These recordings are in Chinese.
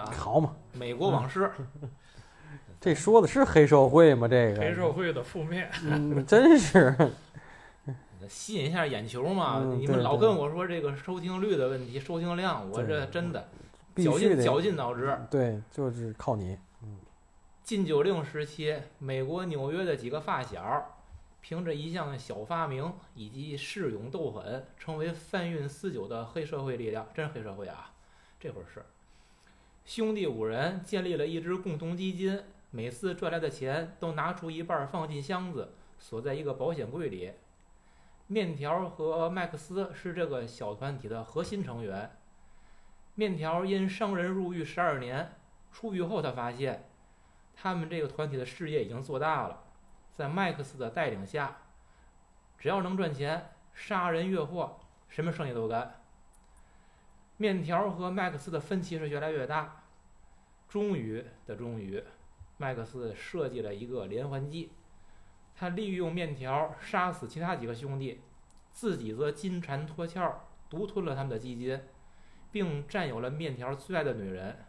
啊，好嘛，美国往事，这说的是黑社会吗？这个黑社会的负面。嗯，真是吸引一下眼球嘛。嗯你们老跟我说这个收听率的问题、收听量，我这真的绞尽绞尽脑汁。对，就是靠你。嗯禁酒令时期，美国纽约的几个发小，凭着一项小发明以及恃勇斗狠，成为贩运私酒的黑社会力量。真是黑社会啊！这会儿是兄弟五人建立了一支共同基金，每次赚来的钱都拿出一半放进箱子，锁在一个保险柜里。面条和麦克斯是这个小团体的核心成员。面条因伤人入狱十二年，出狱后他发现。他们这个团体的事业已经做大了，在麦克斯的带领下，只要能赚钱，杀人越货，什么生意都干。面条和麦克斯的分歧是越来越大，终于的终于，麦克斯设计了一个连环计，他利用面条杀死其他几个兄弟，自己则金蝉脱壳，独吞了他们的基金，并占有了面条最爱的女人。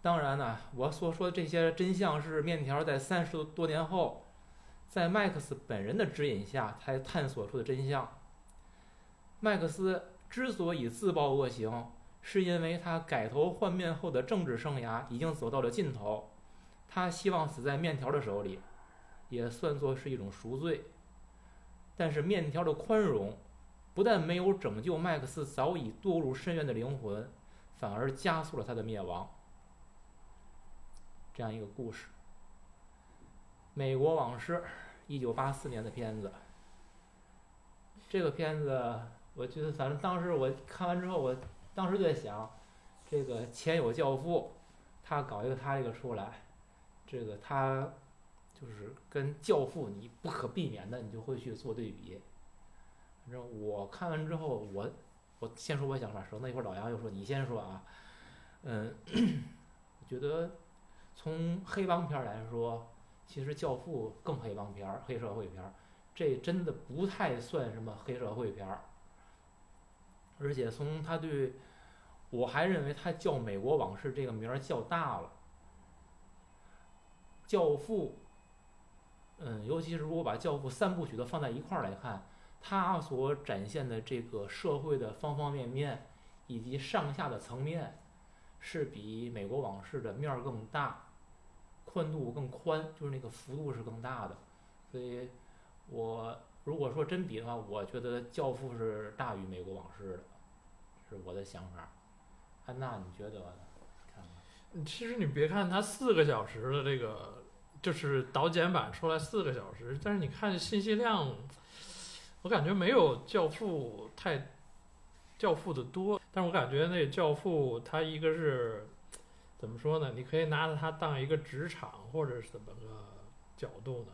当然呢，我所说的这些真相是面条在三十多年后，在麦克斯本人的指引下才探索出的真相。麦克斯之所以自曝恶行，是因为他改头换面后的政治生涯已经走到了尽头，他希望死在面条的手里，也算作是一种赎罪。但是面条的宽容，不但没有拯救麦克斯早已堕入深渊的灵魂，反而加速了他的灭亡。这样一个故事，《美国往事》，一九八四年的片子。这个片子，我觉得反正当时我看完之后，我当时就在想，这个前有教父，他搞一个他这个出来，这个他就是跟教父你不可避免的，你就会去做对比。反正我看完之后，我我先说我想法，省得一会儿老杨又说你先说啊。嗯，我觉得。从黑帮片来说，其实《教父》更黑帮片儿、黑社会片儿，这真的不太算什么黑社会片儿。而且从他对，我还认为他叫《美国往事》这个名儿叫大了。《教父》，嗯，尤其是如果把《教父》三部曲都放在一块儿来看，他所展现的这个社会的方方面面以及上下的层面，是比《美国往事》的面儿更大。宽度更宽，就是那个幅度是更大的，所以，我如果说真比的话，我觉得《教父》是大于《美国往事》的，是我的想法。安娜，你觉得？呢看，其实你别看它四个小时的这个，就是导剪版出来四个小时，但是你看信息量，我感觉没有《教父》太，《教父》的多。但是我感觉那《教父》它一个是。怎么说呢？你可以拿着它当一个职场，或者是怎么个角度呢？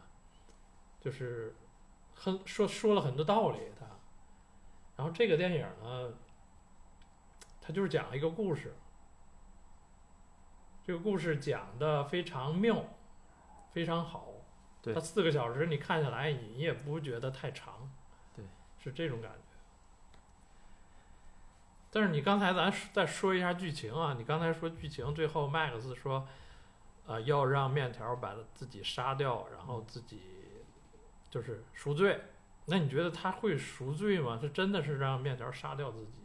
就是很说说了很多道理，它。然后这个电影呢，它就是讲一个故事。这个故事讲的非常妙，非常好。对它四个小时，你看下来，你也不觉得太长。对，是这种感觉。但是你刚才咱再说一下剧情啊，你刚才说剧情，最后麦克斯说，呃，要让面条把自己杀掉，然后自己就是赎罪。那你觉得他会赎罪吗？他真的是让面条杀掉自己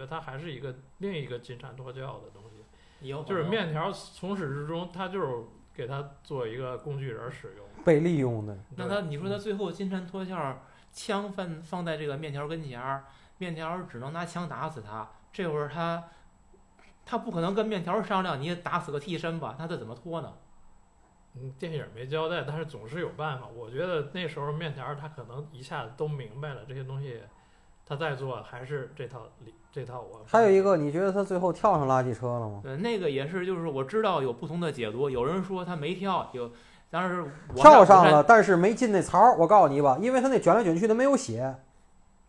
得他还是一个另一个金蝉脱壳的东西，就是面条从始至终他就是给他做一个工具人使用，被利用的。那他你说他最后金蝉脱壳，枪放放在这个面条跟前儿。面条只能拿枪打死他，这会儿他，他不可能跟面条商量，你打死个替身吧？他这怎么脱呢？嗯，电影没交代，但是总是有办法。我觉得那时候面条他可能一下子都明白了这些东西，他在做还是这套这套我。还有一个，你觉得他最后跳上垃圾车了吗？对，那个也是，就是我知道有不同的解读，有人说他没跳，有，当时跳上了，但是没进那槽儿。我告诉你吧，因为他那卷来卷去的没有血。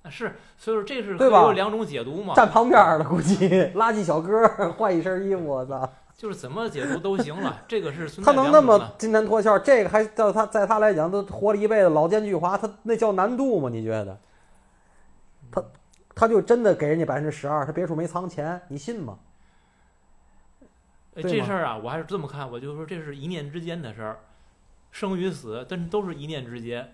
是，所以说这是对吧？有两种解读嘛。站旁边了，估计垃圾小哥换一身衣服，我操！就是怎么解读都行了，这个是他能那么金蝉脱壳，这个还叫他在他来讲都活了一辈子，老奸巨猾，他那叫难度吗？你觉得？他他就真的给人家百分之十二，他别处没藏钱，你信吗？呃对吗这事儿啊，我还是这么看，我就说这是一念之间的事儿，生与死，但是都是一念之间。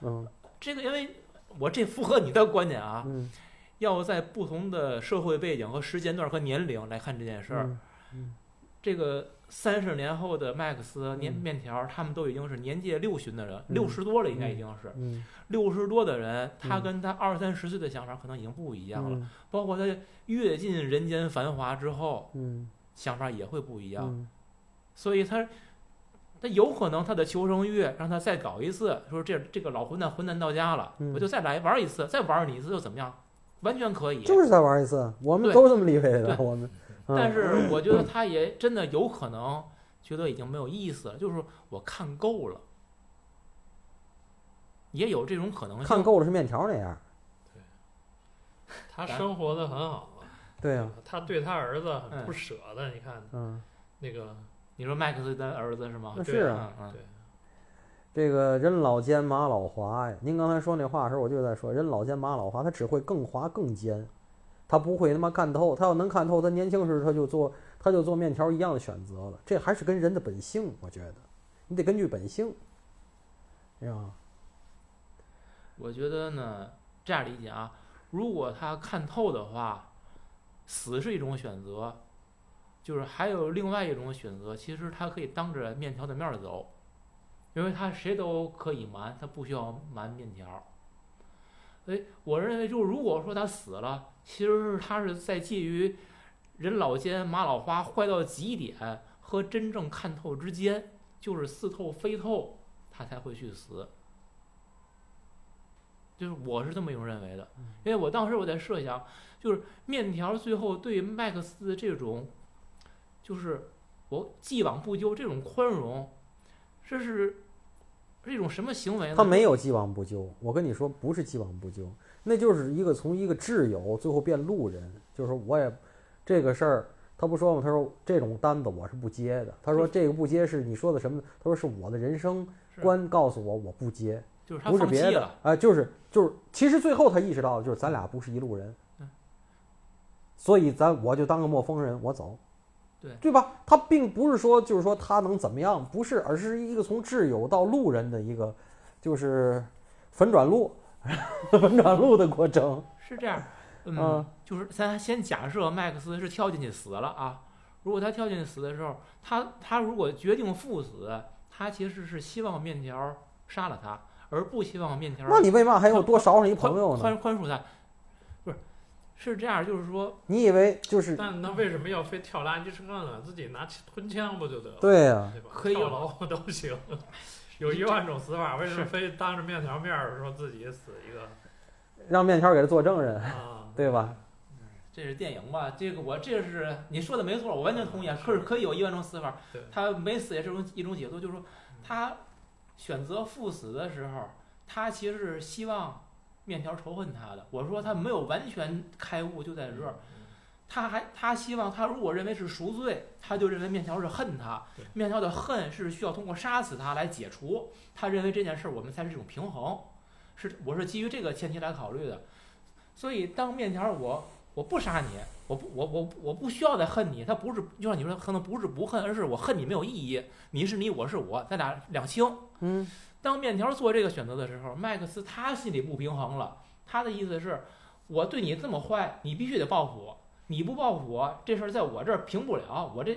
嗯这个因为我这符合你的观点啊，嗯要在不同的社会背景和时间段和年龄来看这件事儿。嗯嗯这个三十年后的麦克斯、年嗯面条，他们都已经是年届六旬的人，嗯六十多了应该已经是嗯六十多的人，他嗯跟他二三十岁的想法可能已经不一样了。嗯包括他阅尽人间繁华之后，嗯想法也会不一样。嗯所以他，他有可能他的求生欲让他再搞一次，说这这个老混蛋混蛋到家了，嗯我就再来玩一次，再玩你一次又怎么样？完全可以。就是再玩一次，我们对都这么理解的，我们。嗯但是我觉得他也真的有可能觉得已经没有意思了，就是我看够了，也有这种可能性。看够了是面条那样，对。他生活的很好啊，对呀，他对他儿子很嗯。不舍的，你看嗯，那个你说麦克斯的儿子是吗？是啊，对。这个人老奸马老滑呀。您刚才说那话的时候，我就在说人老奸马老滑，他只会更滑更奸，他不会他妈看透。他要能看透，他年轻时他就做他就做面条一样的选择了。这还是跟人的本性，我觉得你得根据本性，是吧？我觉得呢，这样理解啊，如果他看透的话，死是一种选择，就是还有另外一种选择，其实他可以当着面条的面走，因为他谁都可以瞒，他不需要瞒面条。所以我认为，就是如果说他死了，其实是他是在介于人老奸马老花坏到极点和真正看透之间，就是似透非透，他才会去死。就是我是这么一种认为的，因为我当时我在设想，就是面条最后对麦克斯的这种，就是我既往不咎这种宽容，这是是一种什么行为呢？他没有既往不咎。我跟你说，不是既往不咎，那就是一个从一个挚友最后变路人，就是说我也这个事儿。他不说吗？他说这种单子我是不接的。他说这个不接是你说的什么？他说是我的人生观告诉我我不接。就是他不是别的啊、就是就是，其实最后他意识到，就是咱俩不是一路人嗯，所以咱我就当个陌生人，我走，对对吧？他并不是说就是说他能怎么样，不是，而是一个从挚友到路人的一个，就是粉转路，粉转路的过程。是这样，嗯，嗯就是咱先假设麦克斯是跳进去死了啊，如果他跳进去死的时候，他他如果决定赴死，他其实是希望面条杀了他，而不希望面条那你为嘛还要宽多少上一宽朋友呢？宽宽恕他，不是是这样，就是说你以为就是但那为什么要非跳垃圾车呢？自己拿吞枪不就得了？对呀、对吧？可以有跳楼 都行，有一万种死法，为什么非当着面条面儿说自己死一个让面条给他做证人，啊？对吧？这是电影吧？这个我这是你说的没错，我完全同意啊。可是可以有一万种死法对，他没死也是一种一种解脱，就是说他选择赴死的时候，他其实是希望面条仇恨他的。我说他没有完全开悟就在这儿，他还他希望他如果认为是赎罪，他就认为面条是恨他，面条的恨是需要通过杀死他来解除。他认为这件事儿我们才是一种平衡，是我是基于这个前提来考虑的。所以当面条我我不杀你，我不我我我不需要再恨你，他不是就像你说，可能不是不恨，而是我恨你没有意义，你是你，我是我，咱俩两清。嗯，当面条做这个选择的时候，麦克斯他心里不平衡了，他的意思是，我对你这么坏，你必须得报复我，你不报复我，这事儿在我这儿平不了，我这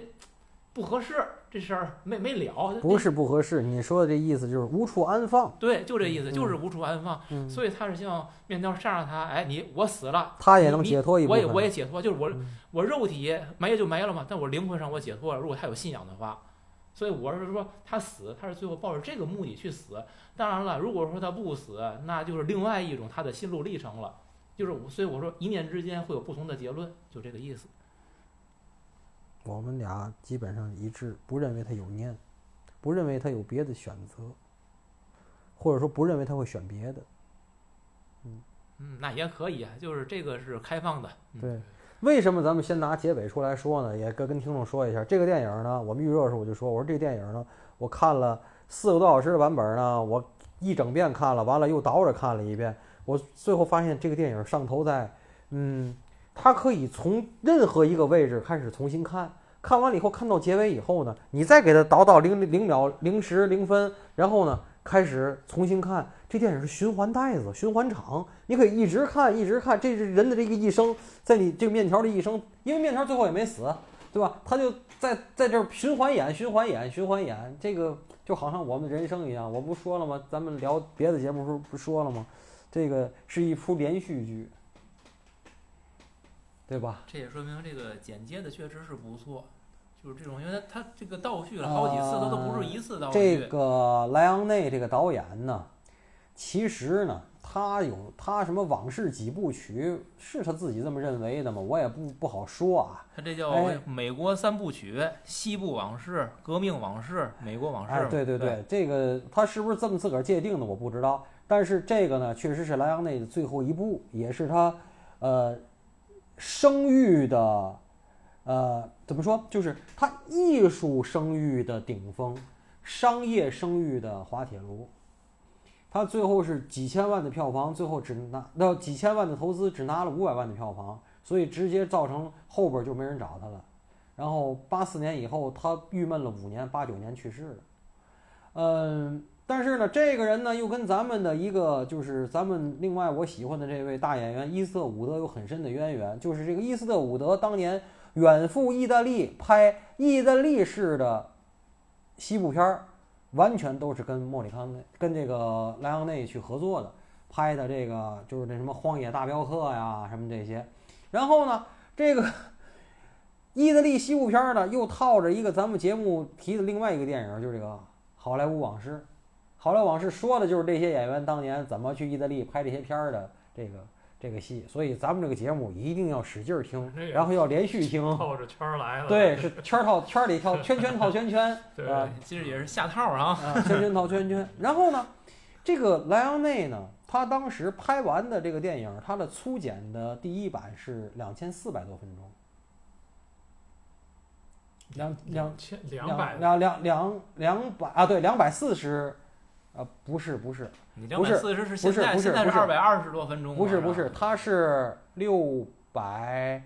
不合适，这事儿没没了。不是不合适，你说的这意思就是无处安放。对，就这意思，嗯就是无处安放。嗯，所以他是希望面条杀了他，哎，你我死了，他也能解脱一部分。我也我也解脱，就是我嗯我肉体没就没了嘛，但我灵魂上我解脱了。如果他有信仰的话，所以我是说他死，他是最后抱着这个目的去死。当然了，如果说他不死，那就是另外一种他的心路历程了。就是我，所以我说一念之间会有不同的结论，就这个意思。我们俩基本上一致，不认为他有念，不认为他有别的选择，或者说不认为他会选别的。嗯嗯，那也可以啊，就是这个是开放的。嗯、对，为什么咱们先拿结尾出来说呢？也跟跟听众说一下，这个电影呢，我们预热的时候我就说，我说这个电影呢，我看了四个多小时的版本呢，我一整遍看了，完了又倒着看了一遍，我最后发现这个电影上头在，嗯，他可以从任何一个位置开始重新看，看完了以后，看到结尾以后呢，你再给他倒到零零秒零时零分，然后呢开始重新看。这电影是循环带子、循环场，你可以一直看，一直看。这是人的这个一生，在你这个面条的一生，因为面条最后也没死，对吧？他就在在这儿循环演、循环演、循环演。这个就好像我们人生一样，我不说了吗？咱们聊别的节目时候不说了吗？这个是一出连续剧，对吧？这也说明这个剪接的确实是不错，就是这种，因为他他这个倒叙了好几次，他都不是一次倒叙。这个莱昂内这个导演呢，其实呢，他有他什么往事几部曲，是他自己这么认为的吗？我也不不好说啊。他这叫哎美国三部曲：西部往事、革命往事、美国往事。哎，对对对，这个他是不是这么自个儿界定的，我不知道。但是这个呢，确实是莱昂内的最后一部，也是他呃声誉的呃怎么说，就是他艺术声誉的顶峰，商业声誉的滑铁卢。他最后是几千万的票房，最后只拿到几千万的投资，只拿了五百万的票房，所以直接造成后边就没人找他了。然后八四年以后，他郁闷了五年，八九年去世了。嗯，但是呢，这个人呢又跟咱们的一个就是咱们另外我喜欢的这位大演员伊斯特伍德有很深的渊源，就是这个伊斯特伍德当年远赴意大利拍意大利式的西部片儿，完全都是跟莫里康内、跟这个莱昂内去合作的，拍的这个就是那什么《荒野大镖客》呀，什么这些。然后呢，这个意大利西部片儿呢，又套着一个咱们节目提的另外一个电影，就是这个《好莱坞往事》。《好莱坞往事》说的就是这些演员当年怎么去意大利拍这些片儿的这个这个戏，所以咱们这个节目一定要使劲儿听这，个然后要连续听。套着圈儿来了。对，是圈儿套圈儿里套，圈圈套圈圈，对啊其实也是下套啊。啊，圈圈套圈圈。然后呢，这个莱昂内呢，他当时拍完的这个电影，他的粗剪的第一版是两千四百多分钟，两两千两两百两两两两百啊，对，两百四十，啊，不是不是你两不是百四十是不是现在，现在不是不是二百二十多分钟。不是不是，它是六百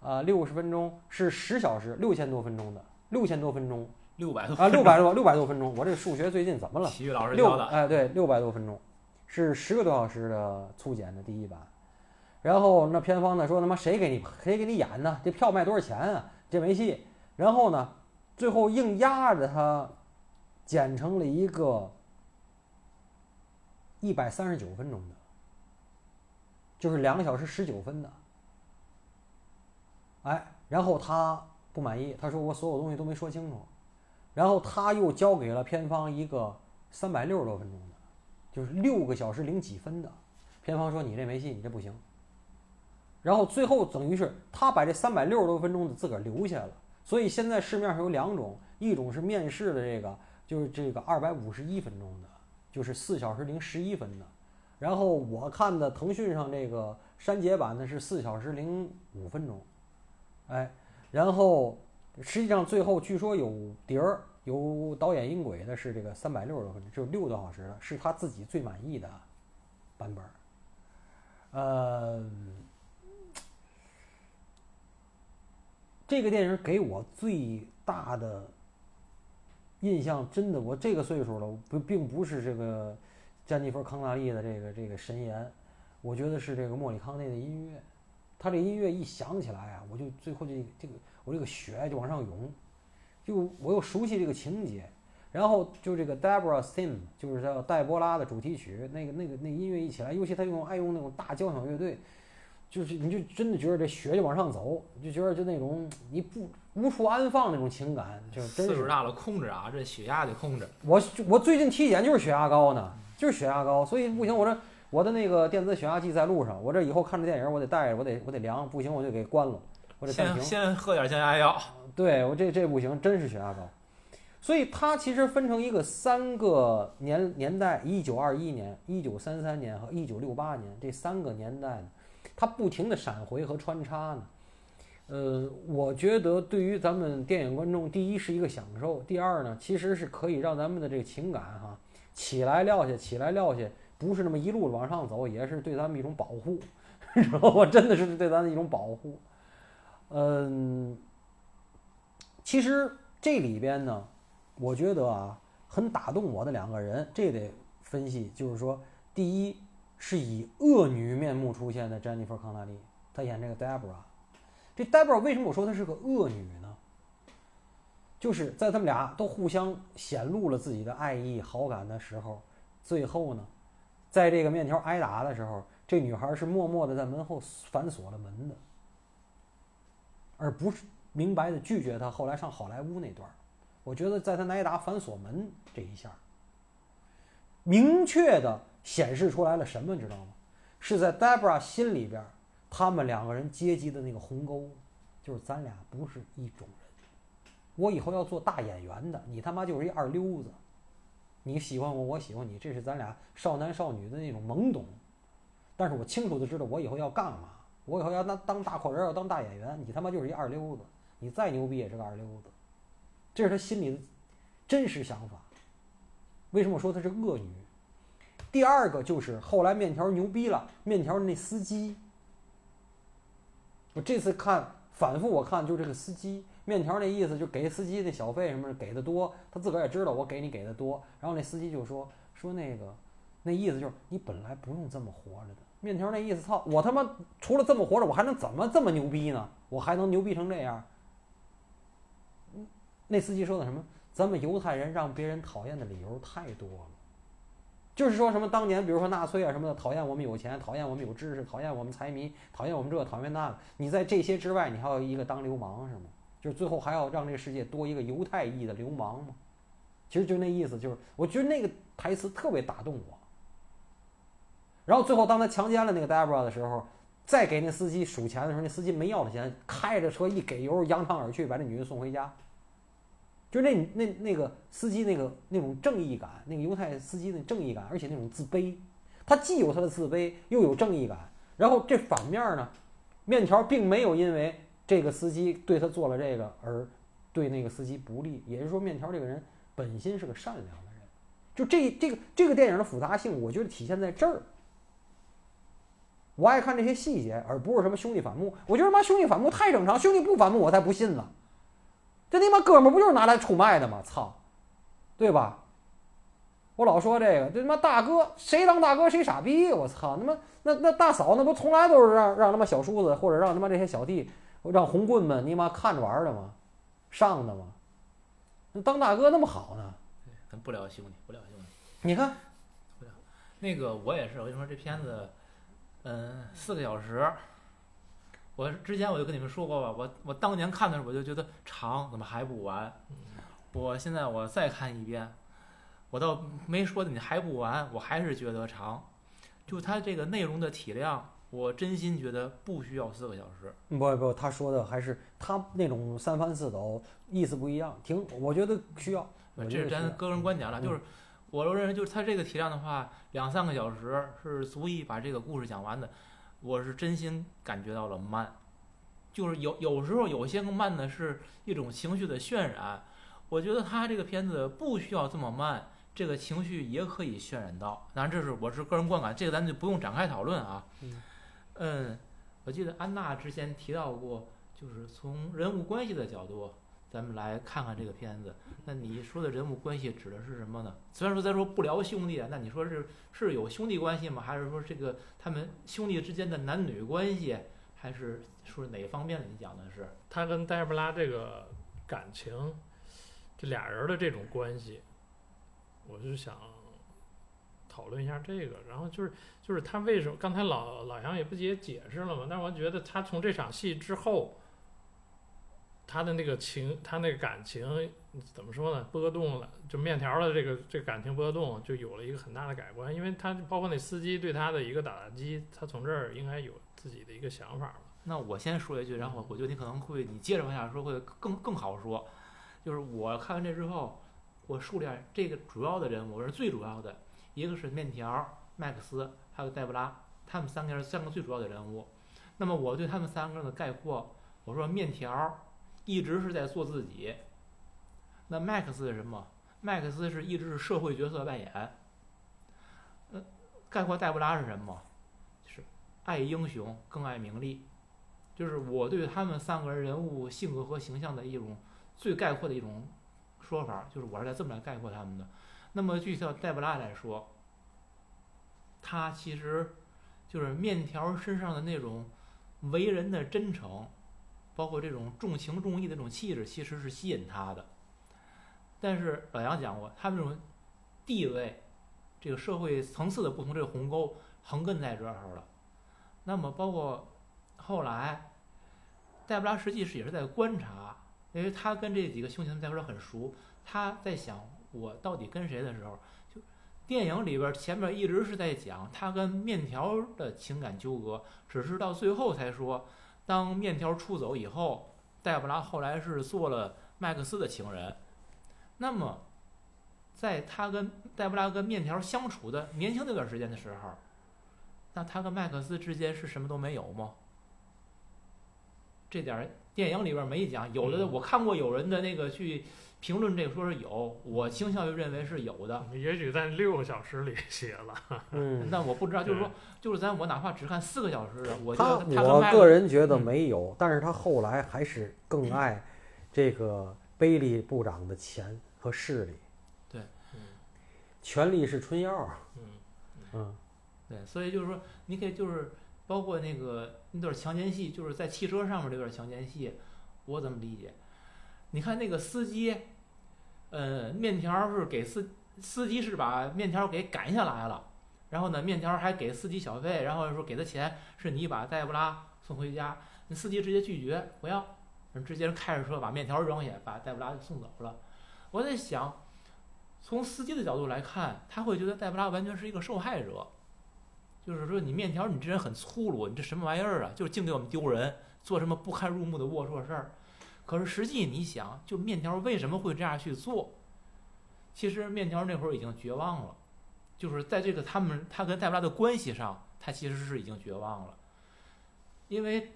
呃六十分钟，是十小时六千多分钟的，六千多分钟六百多啊，六百多六百多分钟，我这个数学最近怎么了？体育老师六教的。哎对，六百多分钟，是十个多小时的粗剪的第一版。然后那片方呢说他妈谁给你谁给你演呢？这票卖多少钱啊？这没戏。然后呢，最后硬压着它剪成了一个一百三十九分钟的，就是两个小时十九分的。哎，然后他不满意，他说我所有东西都没说清楚。然后他又交给了片方一个三百六十多分钟的，就是六个小时零几分的。片方说你这没戏，你这不行。然后最后等于是他把这三百六十多分钟的自个儿留下了。所以现在市面上有两种，一种是面试的这个，就是这个二百五十一分钟的，就是四小时零十一分的。然后我看的腾讯上这个删节版的是四小时零五分钟，哎，然后实际上最后据说有碟儿有导演音轨的是这个三百六十多分钟，就六个多小时的，是他自己最满意的版本。呃，这个电影给我最大的印象，真的，我这个岁数了，不并不是这个詹妮弗·康纳利的这个这个神颜，我觉得是这个莫里康内的音乐。他这音乐一响起来啊，我就最后这这个我这个血就往上涌，就我又熟悉这个情节，然后就这个 Deborah Sim，就是叫黛波拉的主题曲，那个那个那音乐一起来，尤其他用爱用那种大交响乐队，就是你就真的觉得这血就往上走，就觉得就那种你不无处安放那种情感，就真是。岁数大了，控制啊，这血压得控制。我我最近体检就是血压高呢，就是血压高，所以不行，我这我的那个电子血压计在路上，我这以后看着电影我得带着，我得我得量，不行我就给关了，我得暂先停。先喝点降压药。对我这这不行，真是血压高。所以它其实分成一个三个年年代：一九二一年、一九三三年和一九六八年这三个年代呢，它不停的闪回和穿插呢。呃，我觉得对于咱们电影观众，第一是一个享受，第二呢，其实是可以让咱们的这个情感哈起来撂下，起来撂下，不是那么一路往上走，也是对咱们一种保护。知道吗？真的是对咱的一种保护。嗯，其实这里边呢，我觉得啊，很打动我的两个人，这得分析，就是说，第一是以恶女面目出现的詹妮弗·康纳利，她演这个 Deborah。这 Debra 为什么我说她是个恶女呢？就是在他们俩都互相显露了自己的爱意、好感的时候，最后呢，在这个面条挨打的时候，这女孩是默默的在门后反锁了门的。而不是明白的拒绝他。后来上好莱坞那段我觉得在他挨打反锁门这一下，明确的显示出来了什么，你知道吗？是在 Debra 心里边，他们两个人阶级的那个鸿沟，就是咱俩不是一种人。我以后要做大演员的，你他妈就是一二流子。你喜欢我，我喜欢你，这是咱俩少男少女的那种懵懂。但是我清楚的知道，我以后要干嘛。我以后要当当大阔人，要当大演员，你他妈就是一二流子，你再牛逼也是个二流子，这是他心里的真实想法。为什么说他是恶女？第二个就是后来面条牛逼了，面条那司机，我这次看反复我看就这个司机，面条那意思就给司机那小费什么的给的多，他自个儿也知道我给你给的多，然后那司机就说说那个那意思就是你本来不用这么活着的。面条那意思，操！我他妈除了这么活着，我还能怎么这么牛逼呢？我还能牛逼成这样？那司机说的什么？咱们犹太人让别人讨厌的理由太多了，就是说什么当年，比如说纳粹啊什么的，讨厌我们有钱，讨厌我们有知识，讨厌我们财迷，讨厌我们这个，讨厌那个。你在这些之外，你还有一个当流氓是吗？就是最后还要让这个世界多一个犹太裔的流氓吗？其实就那意思，就是我觉得那个台词特别打动我。然后最后，当他强奸了那个 Debra 的时候，再给那司机数钱的时候，那司机没要他钱，开着车一给油，扬长而去，把这女的送回家。就那那那个司机那个那种正义感，那个犹太司机的正义感，而且那种自卑，他既有他的自卑，又有正义感。然后这反面呢，面条并没有因为这个司机对他做了这个而对那个司机不利，也就是说，面条这个人本心是个善良的人。就这这个这个电影的复杂性，我觉得体现在这儿。我爱看这些细节，而不是什么兄弟反目。我觉得妈兄弟反目太正常，兄弟不反目我才不信呢。这他妈哥们不就是拿来出卖的吗？操，对吧？我老说这个，这他妈大哥谁当大哥谁傻逼。我操，他妈那那大嫂那不从来都是让让他妈小叔子或者让他妈这些小弟让红棍们你妈看着玩的吗？上的吗？那当大哥那么好呢？咱不聊兄弟，不聊兄弟。你看，那个我也是，我跟你说这片子。嗯，四个小时。我之前我就跟你们说过吧，我我当年看的时候我就觉得长，怎么还不完？我现在我再看一遍，我倒没说你还不完，我还是觉得长。就它这个内容的体量，我真心觉得不需要四个小时。不不，他说的还是他那种三番四抖，意思不一样。挺，我觉得需要。这是咱个人观点了，就是。我认为就是它这个体量的话，两三个小时是足以把这个故事讲完的。我是真心感觉到了慢，就是有有时候有些个慢的是一种情绪的渲染。我觉得他这个片子不需要这么慢，这个情绪也可以渲染到。当然这是我是个人观感，这个咱就不用展开讨论啊。嗯，我记得安娜之前提到过，就是从人物关系的角度。咱们来看看这个片子。那你说的人物关系指的是什么呢？虽然说咱说不聊兄弟啊，那你说是是有兄弟关系吗？还是说这个他们兄弟之间的男女关系？还是说哪方面的？你讲的是他跟黛布拉这个感情，这俩人的这种关系，我就想讨论一下这个。然后就是就是他为什么？刚才老老杨也不也解释了嘛？但是我觉得他从这场戏之后。他的那个情，他那个感情怎么说呢？波动了，就面条的这个这个感情波动就有了一个很大的改观，因为他包括那司机对他的一个打击，他从这儿应该有自己的一个想法了。那我先说一句，然后我觉得你可能会你接着往下说会更更好说。就是我看完这之后，我数量这个主要的人物是最主要的，一个是面条、麦克斯，还有黛布拉，他们三个人三个最主要的人物。那么我对他们三个人的概括，我说面条。一直是在做自己。那麦克斯是什么？麦克斯是一直是社会角色扮演。呃，概括黛布拉是什么？是爱英雄更爱名利，就是我对他们三个人人物性格和形象的一种最概括的一种说法，就是我是在这么来概括他们的。那么具体到黛布拉来说，他其实就是面条身上的那种为人的真诚，包括这种重情重义的这种气质，其实是吸引他的。但是老杨讲过，他们这种地位、这个社会层次的不同，这个鸿沟横亘在这儿了。那么包括后来，戴布拉实际是也是在观察，因为他跟这几个凶嫌在一块儿很熟，他在想我到底跟谁的时候，就电影里边前面一直是在讲他跟面条的情感纠葛，只是到最后才说，当面条出走以后，黛布拉后来是做了麦克斯的情人。那么，在他跟黛布拉跟面条相处的年轻那段时间的时候，那他跟麦克斯之间是什么都没有吗？这点电影里边没讲，有的嗯我看过有人的那个去评论这个说是有，我倾向于认为是有的。也许在六个小时里写了。嗯，但我不知道，就是说，就是咱我哪怕只看四个小时的，我觉他得他跟我个人觉得嗯没有，但是他后来还是更爱这个贝利部长的钱和势力，对嗯权力是春药。嗯嗯对，所以就是说，你可以就是包括那个那段强奸戏，就是在汽车上面这段强奸戏，我怎么理解？你看那个司机，呃，面条是给司司机是把面条给赶下来了，然后呢，面条还给司机小费，然后说给他钱是你把黛布拉送回家，那司机直接拒绝不要，直接开着车把面条扔下，把黛布拉就送走了。我在想，从司机的角度来看，他会觉得黛布拉完全是一个受害者。就是说，你面条，你这人很粗鲁，你这什么玩意儿啊？就是净给我们丢人，做什么不堪入目的龌龊事儿。可是实际你想，就面条为什么会这样去做？其实面条那会儿已经绝望了，就是在这个他们他跟戴布拉的关系上，他其实是已经绝望了，因为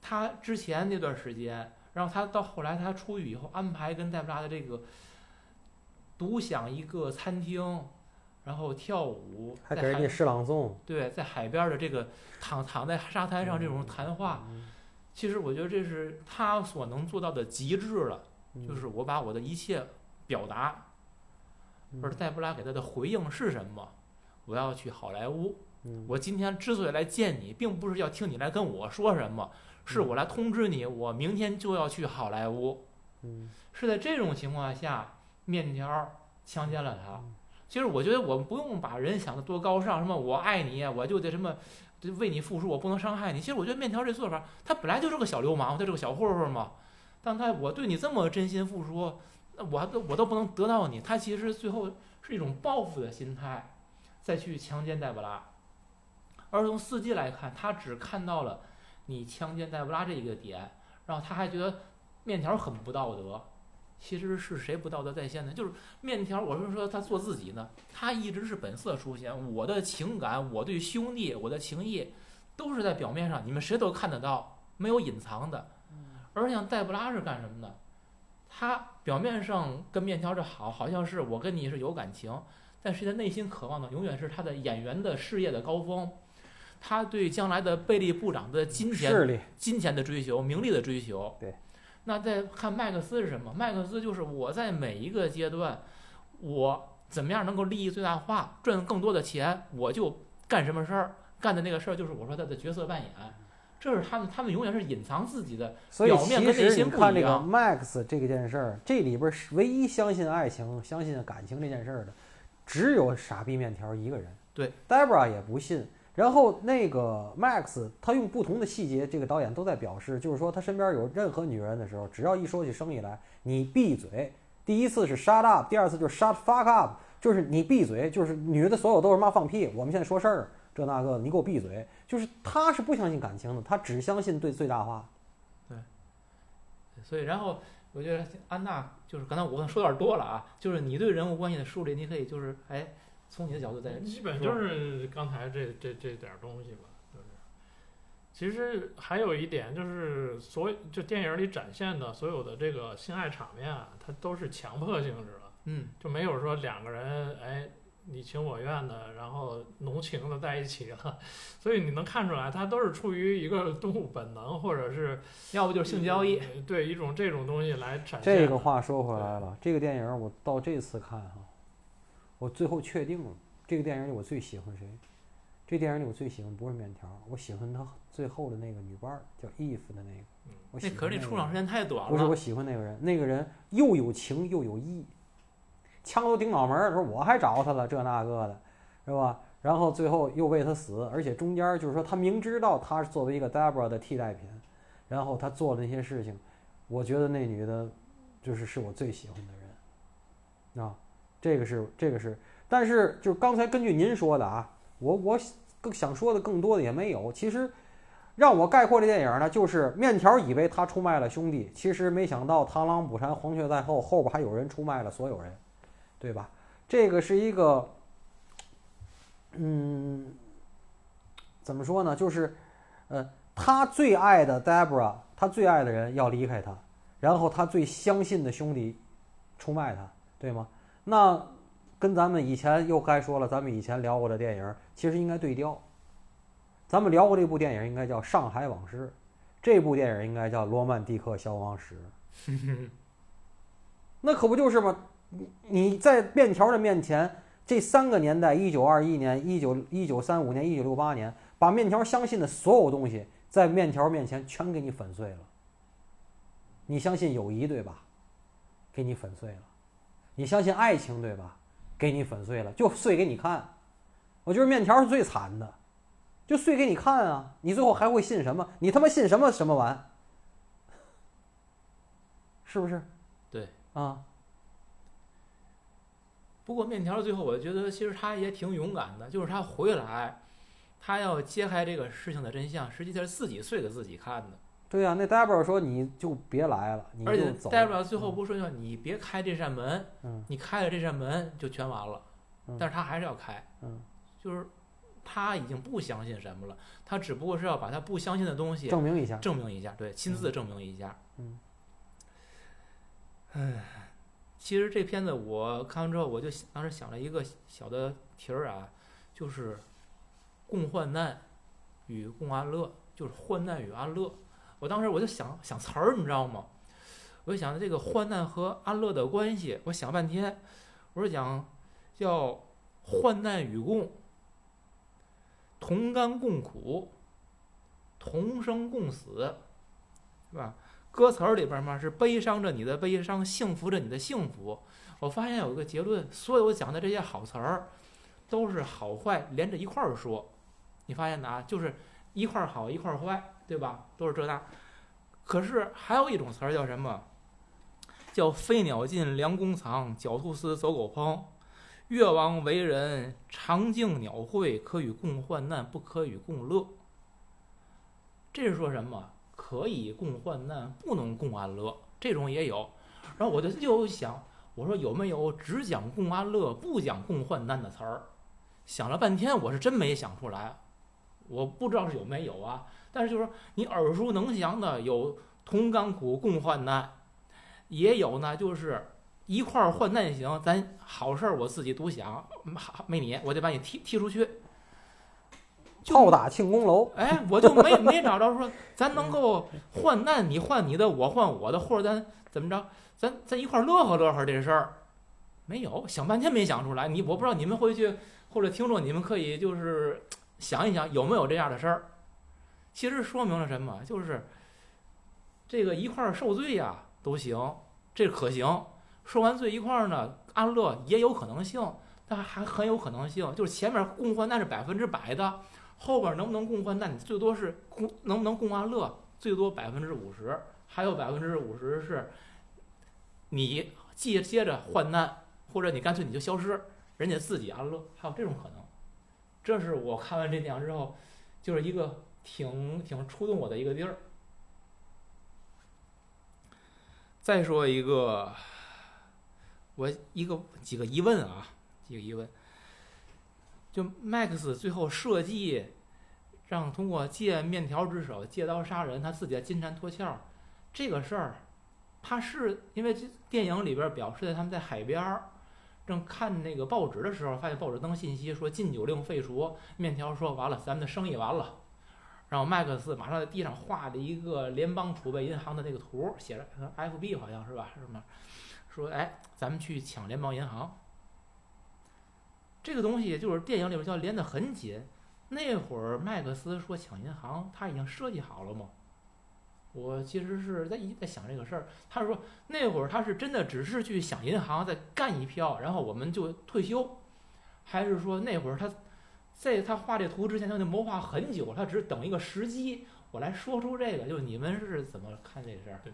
他之前那段时间，然后他到后来他出狱以后，安排跟戴布拉的这个独享一个餐厅，然后跳舞，还给人家诗朗诵，对，在海边的这个躺躺在沙滩上这种谈话，嗯其实我觉得这是他所能做到的极致了，嗯就是我把我的一切表达，嗯而黛布拉给他的回应是什么？我要去好莱坞。嗯我今天之所以来见你，并不是要听你来跟我说什么，是我来通知你，我明天就要去好莱坞。嗯是在这种情况下，面条强奸了他嗯。其实我觉得我们不用把人想的多高尚，什么我爱你，我就得什么就为你付出，我不能伤害你。其实我觉得面条这做法，他本来就是个小流氓，他是个小混混嘛。但他我对你这么真心付出，那我都我都不能得到你，他其实最后是一种报复的心态，再去强奸黛布拉。而从司机来看，他只看到了你强奸黛布拉这一个点，然后他还觉得面条很不道德。其实是谁不道德在先呢？就是面条，我是说他做自己呢，他一直是本色出现。我的情感，我对兄弟，我的情谊，都是在表面上，你们谁都看得到，没有隐藏的。而像黛布拉是干什么的？他表面上跟面条这好，好像是我跟你是有感情，但是他内心渴望的永远是他的演员的事业的高峰，他对将来的贝利部长的金钱，金钱的追求、名利的追求。对。那再看麦克斯是什么？麦克斯就是我在每一个阶段，我怎么样能够利益最大化，赚更多的钱，我就干什么事儿。干的那个事儿就是我说他的角色扮演，这是他们，他们永远是隐藏自己的。表面其跟内心不实你看这个一样 Max 这个件事儿，这里边唯一相信爱情、相信感情这件事儿的，只有傻逼面条一个人。对，Debra 也不信。然后那个 Max，他用不同的细节，这个导演都在表示，就是说他身边有任何女人的时候，只要一说起生意来，你闭嘴。第一次是 shut up，第二次就是 shut fuck up，就是你闭嘴，就是女的所有都是妈放屁，我们现在说事儿，这那个，你给我闭嘴。就是他是不相信感情的，他只相信对最大化。对所以，然后我觉得安娜就是刚才我可能说有点多了啊，就是你对人物关系的梳理，你可以就是哎，从你的角度在基本就是刚才这这这点儿东西吧，就是。其实还有一点就是，所有就电影里展现的所有的这个性爱场面啊，它都是强迫性质的，嗯就没有说两个人哎你情我愿的，然后浓情的在一起了，所以你能看出来，它都是出于一个动物本能，或者是要不就是性交易。呃对一种这种东西来展现这。个话说回来了，这个电影我到这次看哈，我最后确定了，这个电影里我最喜欢谁？这电影里我最喜欢不是面条，我喜欢他最后的那个女伴儿，叫 Eve 的那个。嗯我喜欢那可是那个出场时间太短不是，我。喜欢那个人，那个人又有情又有义，枪都顶脑门儿，说我还找他了，这那个的，是吧？然后最后又为他死，而且中间就是说他明知道他是作为一个 Debra 的替代品，然后他做的那些事情，我觉得那女的，就是是我最喜欢的人，啊，这个是这个是，但是就是刚才根据您说的啊，我我更想说的更多的也没有，其实。让我概括这电影呢，就是面条以为他出卖了兄弟，其实没想到螳螂捕蝉，黄雀在后，后边还有人出卖了所有人，对吧？这个是一个，嗯，怎么说呢？就是，呃，他最爱的 Debra，他最爱的人要离开他，然后他最相信的兄弟出卖他，对吗？那跟咱们以前又该说了，咱们以前聊过的电影其实应该对调。咱们聊过这部电影，应该叫《上海往事》，这部电影应该叫《罗曼蒂克消亡史》。那可不就是吗？你你在面条的面前，这三个年代：一九二一年、一九一九三五年、一九六八年，把面条相信的所有东西，在面条面前全给你粉碎了。你相信友谊对吧？给你粉碎了。你相信爱情对吧？给你粉碎了，就碎给你看。我觉得面条是最惨的。就碎给你看啊！你最后还会信什么？你他妈信什么什么玩？是不是？对啊，不过面条最后，我觉得其实他也挺勇敢的，就是他回来，他要揭开这个事情的真相，实际上是自己碎给自己看的。对呀、那 Debra 说你就别来了，你而且就走。代表最后不是说你别开这扇门，嗯你开了这扇门就全完了，嗯但是他还是要开，嗯，就是他已经不相信什么了，他只不过是要把他不相信的东西证明一下。证明一下，对，亲自证明一下。嗯，唉，其实这片子我看完之后，我就想当时想了一个小的题儿啊，就是共患难与共安乐，就是患难与安乐。我当时我就想想词儿，你知道吗？我就想这个患难和安乐的关系，我想半天，我说讲叫患难与共，同甘共苦，同生共死，是吧？歌词儿里边嘛是悲伤着你的悲伤，幸福着你的幸福。我发现有一个结论，所有讲的这些好词儿，都是好坏连着一块儿说。你发现哪？就是一块儿好一块儿坏，对吧？都是这那。可是还有一种词儿叫什么？叫飞鸟尽，良弓藏；狡兔死，走狗烹。越王为人，常敬鸟会，可与共患难，不可与共乐。这是说什么？可以共患难，不能共安乐，这种也有。然后我就就想，我说有没有只讲共安乐，不讲共患难的词儿？想了半天，我是真没想出来。我不知道是有没有啊，但是就是说你耳熟能详的有同甘苦共患难，也有呢，就是一块儿患难行，咱好事儿我自己独享，好没你，我得把你踢踢出去。就炮打庆功楼，哎，我就没没找着说咱能够患难，你换你的，我换我的，或者咱怎么着，咱咱一块儿乐呵乐呵这事儿，没有，想半天没想出来。你我不知道你们回去或者听众，你们可以就是想一想有没有这样的事儿。其实说明了什么？就是这个一块儿受罪呀都行，这可行。受完罪一块儿呢安乐也有可能性，但还很有可能性，就是前面共患难是百分之百的。后边能不能共患难？你最多是共能不能共安乐？最多百分之五十，还有百分之五十是，你接接着患难，或者你干脆你就消失，人家自己安乐，还有这种可能。这是我看完这电影之后，就是一个挺挺触动我的一个地儿。再说一个，我一个几个疑问啊，几个疑问。就 Max 最后设计让通过借面条之手借刀杀人，他自己的金蝉脱壳，这个事儿，他是因为这电影里边表示的他们在海边儿，正看那个报纸的时候，发现报纸登信息说禁酒令废除，面条说完了，咱们的生意完了。然后麦克斯马上在地上画了一个联邦储备银行的那个图，写着 FB 好像是吧？什么？说哎，咱们去抢联邦银行。这个东西就是电影里边叫连得很紧。那会儿麦克斯说抢银行，他已经设计好了吗？我其实是在一直在想这个事儿。他是说那会儿他是真的只是去抢银行，再干一票，然后我们就退休，还是说那会儿他在他画这图之前他就谋划很久，他只是等一个时机，我来说出这个。就你们是怎么看这事儿？对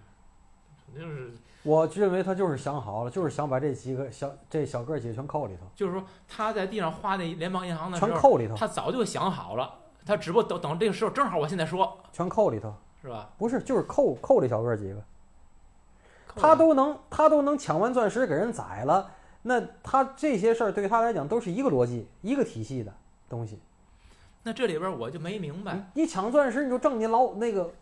肯定是我认为他就是想好了，就是想把这几个小这小个儿几个全扣里头，就是说他在地上画那联邦银行的时候，全扣里头，他早就想好了，他只不过等等这个时候正好我现在说，全扣里头，是吧？不是就是扣扣这小个儿几个，他都能他都能抢完钻石给人宰了，那他这些事儿对他来讲都是一个逻辑一个体系的东西。那这里边我就没明白，你你抢钻石你就挣你劳那个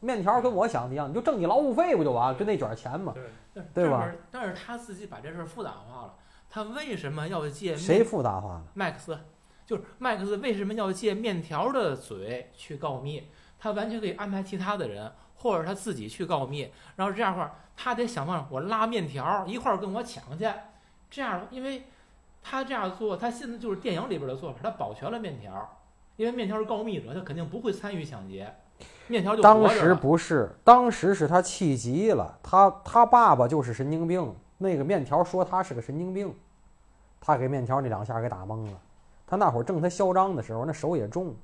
面条跟我想的一样，你就挣你劳务费不就完了？就那卷钱嘛。对对吧但是他自己把这事儿复杂化了，他为什么要借谁复杂化了？麦克斯？就是麦克斯为什么要借面条的嘴去告密？他完全可以安排其他的人，或者他自己去告密，然后这样的话，他得想办法我拉面条一块儿跟我抢去，这样，因为他这样做，他现在就是电影里边的做法，他保全了面条，因为面条是告密者，他肯定不会参与抢劫，面条就当时不是，当时是他气急了，他他爸爸就是神经病，那个面条说他是个神经病，他给面条那两下给打懵了。他那会儿正他嚣张的时候，那手也重，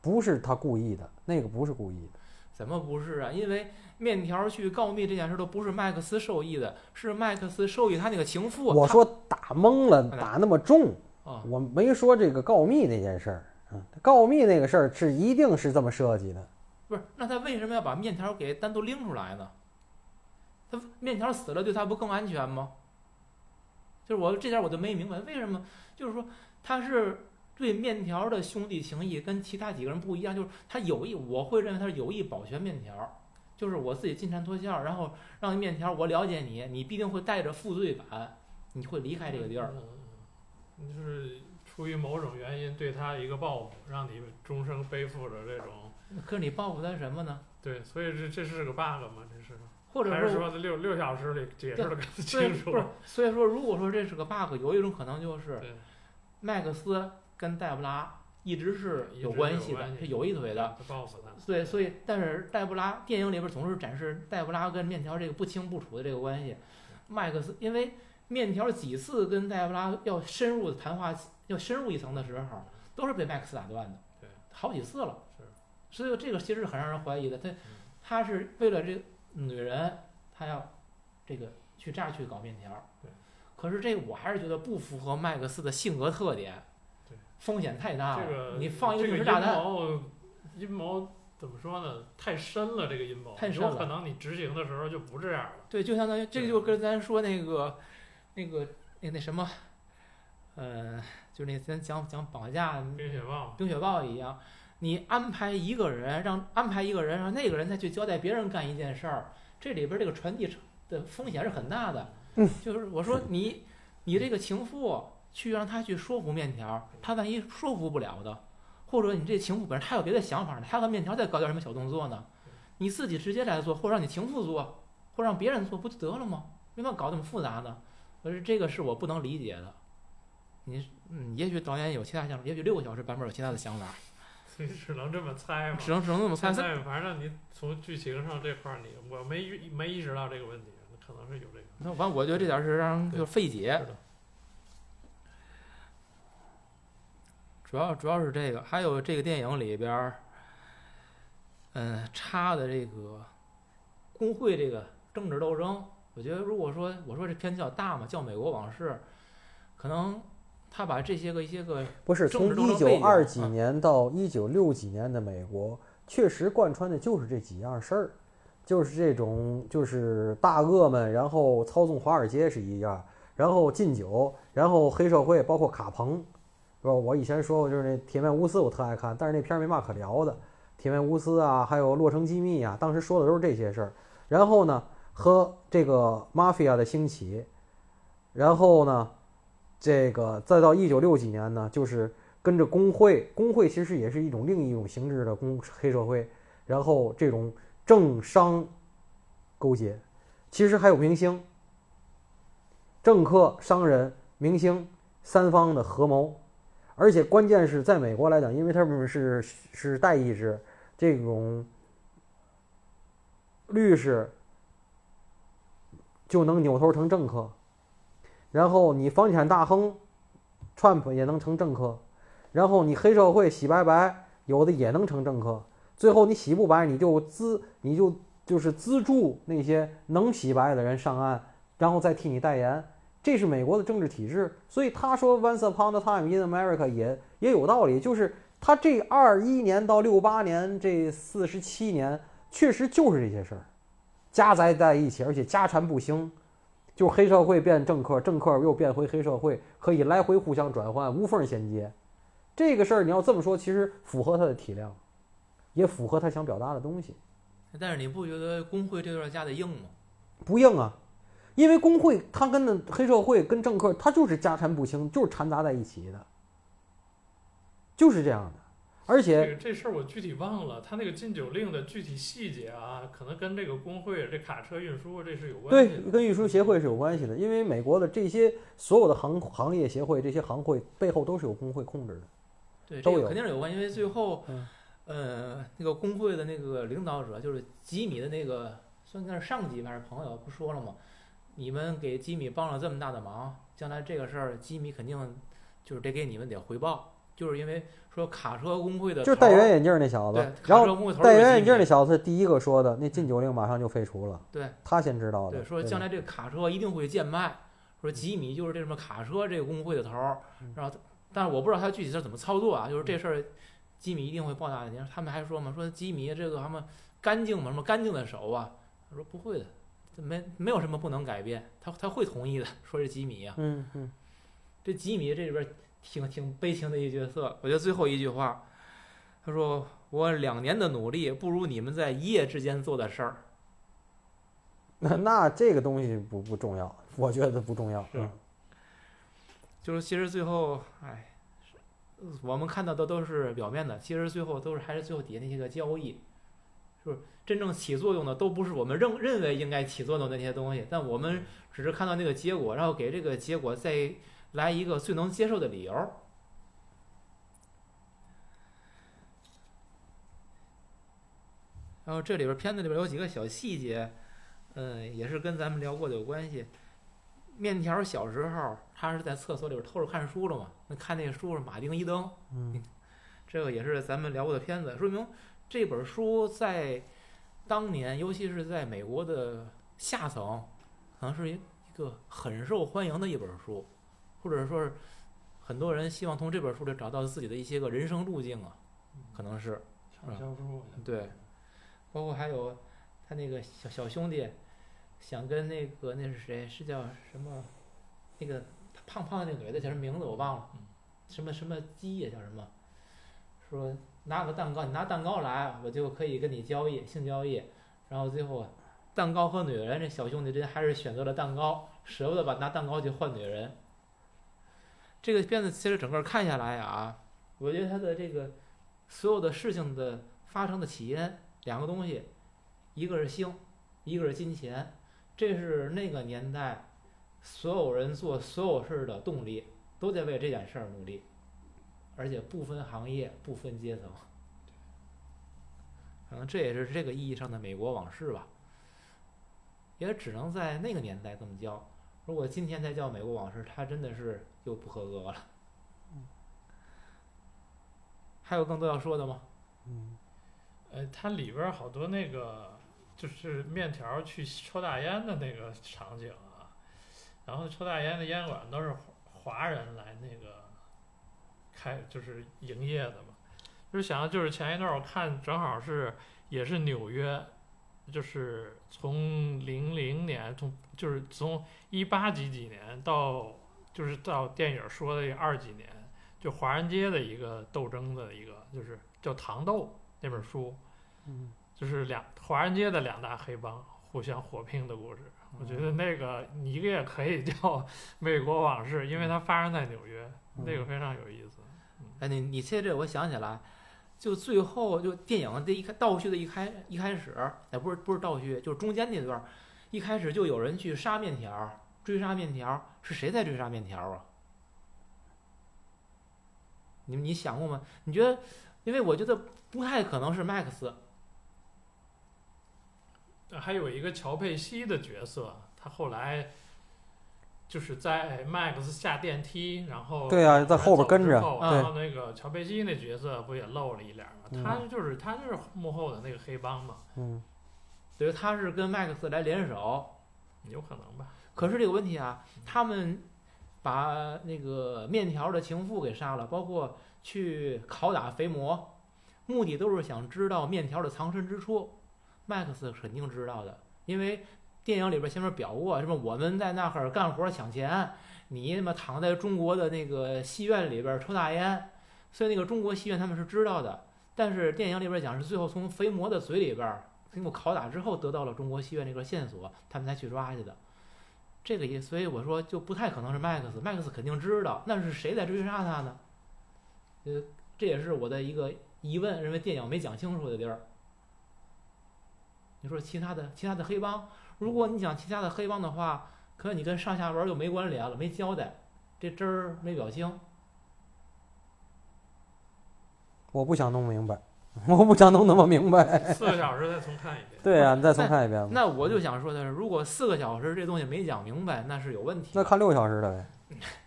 不是他故意的，那个不是故意的。怎么不是啊？因为面条去告密这件事都不是麦克斯授意的，是麦克斯授意他那个情妇。我说打懵了，打那么重，啊，我没说这个告密那件事儿。嗯，告密那个事儿是一定是这么设计的。不是，那他为什么要把面条给单独拎出来呢？他面条死了，对他不更安全吗？就是我这点我就没明白，为什么？就是说他是对面条的兄弟情谊跟其他几个人不一样，就是他有意，我会认为他是有意保全面条，就是我自己进山脱壳，然后让面条我了解你，你必定会带着负罪感，你会离开这个地儿。就是出于某种原因对他一个报复，让你终生背负着这种。可是你报复他什么呢？对，所以这这是个 bug 吗？这是？或者还是说六六小时里解释的更清楚不？是，所以说如果说这是个 bug，有一种可能就是，麦克斯跟戴布拉一直是有关系的，是有一腿的。他报复他。对，所以但是戴布拉电影里边总是展示戴布拉跟面条这个不清不楚的这个关系。麦克斯因为面条几次跟戴布拉要深入的谈话，要深入一层的时候，都是被麦克斯打断的。对，好几次了。是。所以这个其实很让人怀疑的，他他是为了这个女人，他要这个去这样去搞面条。对。可是这个我还是觉得不符合麦克斯的性格特点。对。风险太大了。这个你放一个定时炸弹，谋，阴谋怎么说呢？太深了，这个阴谋，太深了有可能你执行的时候就不这样了。对，就相当于这个就跟咱说那个那个那那什么，呃，就那咱讲讲绑架冰雪暴，冰雪暴一样，你安排一个人，让安排一个人，让那个人再去交代别人干一件事儿，这里边这个传递的风险是很大的。嗯，就是我说你你这个情妇去让他去说服面条，他万一说服不了的，或者你这情妇本身他有别的想法呢，他和面条再搞点什么小动作呢，你自己直接来做，或者让你情妇做，或者让别人做，不就得了吗？为嘛搞那么复杂呢？可是这个是我不能理解的。你嗯，也许导演有其他想法，也许六个小时版本有其他的想法，所以只能这么猜嘛。只能只能这么猜反正你从剧情上这块儿，你我没没意识到这个问题，可能是有这个。那反正我觉得这点儿是让人就费解是。的，主要主要是这个，还有这个电影里边儿，嗯，插的这个工会这个政治斗争，我觉得如果说我说这片子叫大嘛，叫《美国往事》，可能他把这些个一些个不是从一九二几啊年到一九六几年的美国，确实贯穿的就是这几样事儿，就是这种就是大鳄们，然后操纵华尔街是一样，然后禁酒，然后黑社会，包括卡彭，是吧？我以前说过，就是那《铁面无私》，我特爱看，但是那片儿没嘛可聊的，《铁面无私》啊，还有《洛城机密》啊，当时说的都是这些事儿。然后呢，和这个 mafia 的兴起，然后呢，这个再到一九六几年呢，就是跟着工会，工会其实也是一种另一种形式的工黑社会，然后这种政商勾结，其实还有明星、政客、商人、明星三方的合谋，而且关键是在美国来讲，因为他们是是代议制，这种律师就能扭头成政客，然后你房地产大亨 Trump 也能成政客，然后你黑社会洗白白有的也能成政客，最后你洗不白你就资你就就是资助那些能洗白的人上岸，然后再替你代言，这是美国的政治体制。所以他说 “Once upon a time in America” 也也有道理，就是他这二一年到六八年这四十七年，确实就是这些事儿加载在一起，而且家产不兴。就黑社会变政客，政客又变回黑社会，可以来回互相转换，无缝衔接。这个事儿你要这么说，其实符合他的体量，也符合他想表达的东西。但是你不觉得工会这段加的硬吗？不硬啊，因为工会它跟那黑社会跟政客，它就是家产不清，就是掺杂在一起的，就是这样的。而且个这事儿我具体忘了，他那个禁酒令的具体细节啊，可能跟这个工会、这卡车运输这是有关系的。对跟运输协会是有关系的，因为美国的这些所有的行行业协会、这些行会背后都是有工会控制的。对，这个都有肯定是有关系，因为最后嗯，呃，那个工会的那个领导者就是吉米的那个，算是上级吧还是朋友，不说了吗？你们给吉米帮了这么大的忙，将来这个事儿，吉米肯定就是得给你们得回报，就是因为说卡车工会的就戴圆眼镜那小对子，，然后卡车工会头戴圆眼镜那小子是第一个说的，那禁酒令马上就废除了，对。他先知道的。对，说将来这个卡车一定会贱卖，说吉米就是这什么卡车这个工会的头然后，但是我不知道他具体是怎么操作啊，就是这事儿，吉米一定会报答你。他们还说嘛，说吉米这个什么干净嘛，什么干净的手啊，他说不会的，这没没有什么不能改变，他他会同意的。说是吉米呀、嗯嗯，这吉米这里边挺挺悲情的一角色，我觉得最后一句话，他说我两年的努力不如你们在一夜之间做的事儿。那那这个东西不不重要，我觉得不重要。是嗯就是其实最后，哎，我们看到的都是表面的，其实最后都是还是最后底下那些个交易，就是真正起作用的都不是我们认认为应该起作用的那些东西，但我们只是看到那个结果，然后给这个结果再来一个最能接受的理由。然后这里边片子里边有几个小细节，嗯，也是跟咱们聊过的有关系。面条小时候，他是在厕所里边偷着看书了嘛？那看那个书是马丁伊登，嗯 这个也是咱们聊过的片子，说明这本书在当年，尤其是在美国的下层，可能是一个很受欢迎的一本书，或者说是很多人希望从这本书里找到自己的一些个人生路径啊，可能是畅销书，对，包括还有他那个小小兄弟想跟那个那是谁？是叫什么？那个胖胖的那个女的叫什么名字？我忘了嗯，什么什么鸡呀叫什么，说拿个蛋糕，你拿蛋糕来，我就可以跟你交易性交易，然后最后蛋糕和女人，这小兄弟这还是选择了蛋糕，舍不得把拿蛋糕去换女人。这个片子其实整个看下来啊，我觉得他的这个所有的事情的发生的起因两个东西，一个是性，一个是金钱，这是那个年代所有人做所有事儿的动力，都在为这件事儿努力，而且不分行业、不分阶层。可能这也是这个意义上的美国往事吧，也只能在那个年代这么教。如果今天再叫美国往事，他真的是又不合格了。还有更多要说的吗？嗯呃，它里边好多那个就是面条去抽大烟的那个场景啊，然后抽大烟的烟馆都是华华人来那个开就是营业的嘛，就是想就是前一段我看正好是也是纽约，就是从零零年从就是从一八几几年到就是到电影说的二几年，就华人街的一个斗争的一个就是叫《糖豆》那本书。嗯就是两华人街的两大黑帮互相火拼的故事。我觉得那个你也可以叫《美国往事》，因为它发生在纽约，嗯那个非常有意思。哎，你你说这我想起来，就最后就电影这一开倒叙的一开一开始，哎，不是不是倒叙，就是中间那段，一开始就有人去杀面条，追杀面条，是谁在追杀面条啊？你你想过吗？你觉得？因为我觉得不太可能是 Max，呃还有一个乔佩西的角色，他后来就是在 Max 下电梯，然后对啊在后边跟着然后那个乔佩西那角色不也露了一脸吗？嗯他就是他就是幕后的那个黑帮嘛，嗯，等于他是跟 Max 来联手，有可能吧？可是这个问题啊，他们把那个面条的情妇给杀了，包括去拷打肥魔，目的都是想知道面条的藏身之处。Max 肯定知道的，因为电影里边前面表过，什么我们在那儿干活抢钱，你他妈躺在中国的那个戏院里边抽大烟，所以那个中国戏院他们是知道的。但是电影里边讲是最后从肥魔的嘴里边经过拷打之后得到了中国戏院这个线索，他们才去抓去的。这个也，所以我说就不太可能是 Max，Max 肯定知道，那是谁在追杀他呢？呃，这也是我的一个疑问，认为电影没讲清楚的地儿。你说其他的其他的黑帮，如果你讲其他的黑帮的话，可能你跟上下文又没关联了，没交代，这汁儿没表清。我不想弄明白，我不想弄那么明白。四个小时 再重看一遍。对呀、你再重看一遍吧。那我就想说的是，如果四个小时这东西没讲明白，那是有问题。那看六个小时的呗，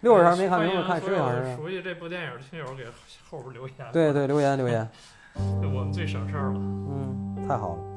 六个小时没看明白，看十个小时。熟悉这部电影的听友给后边留言。对对，留言留言，我们最省事儿了。嗯，太好了。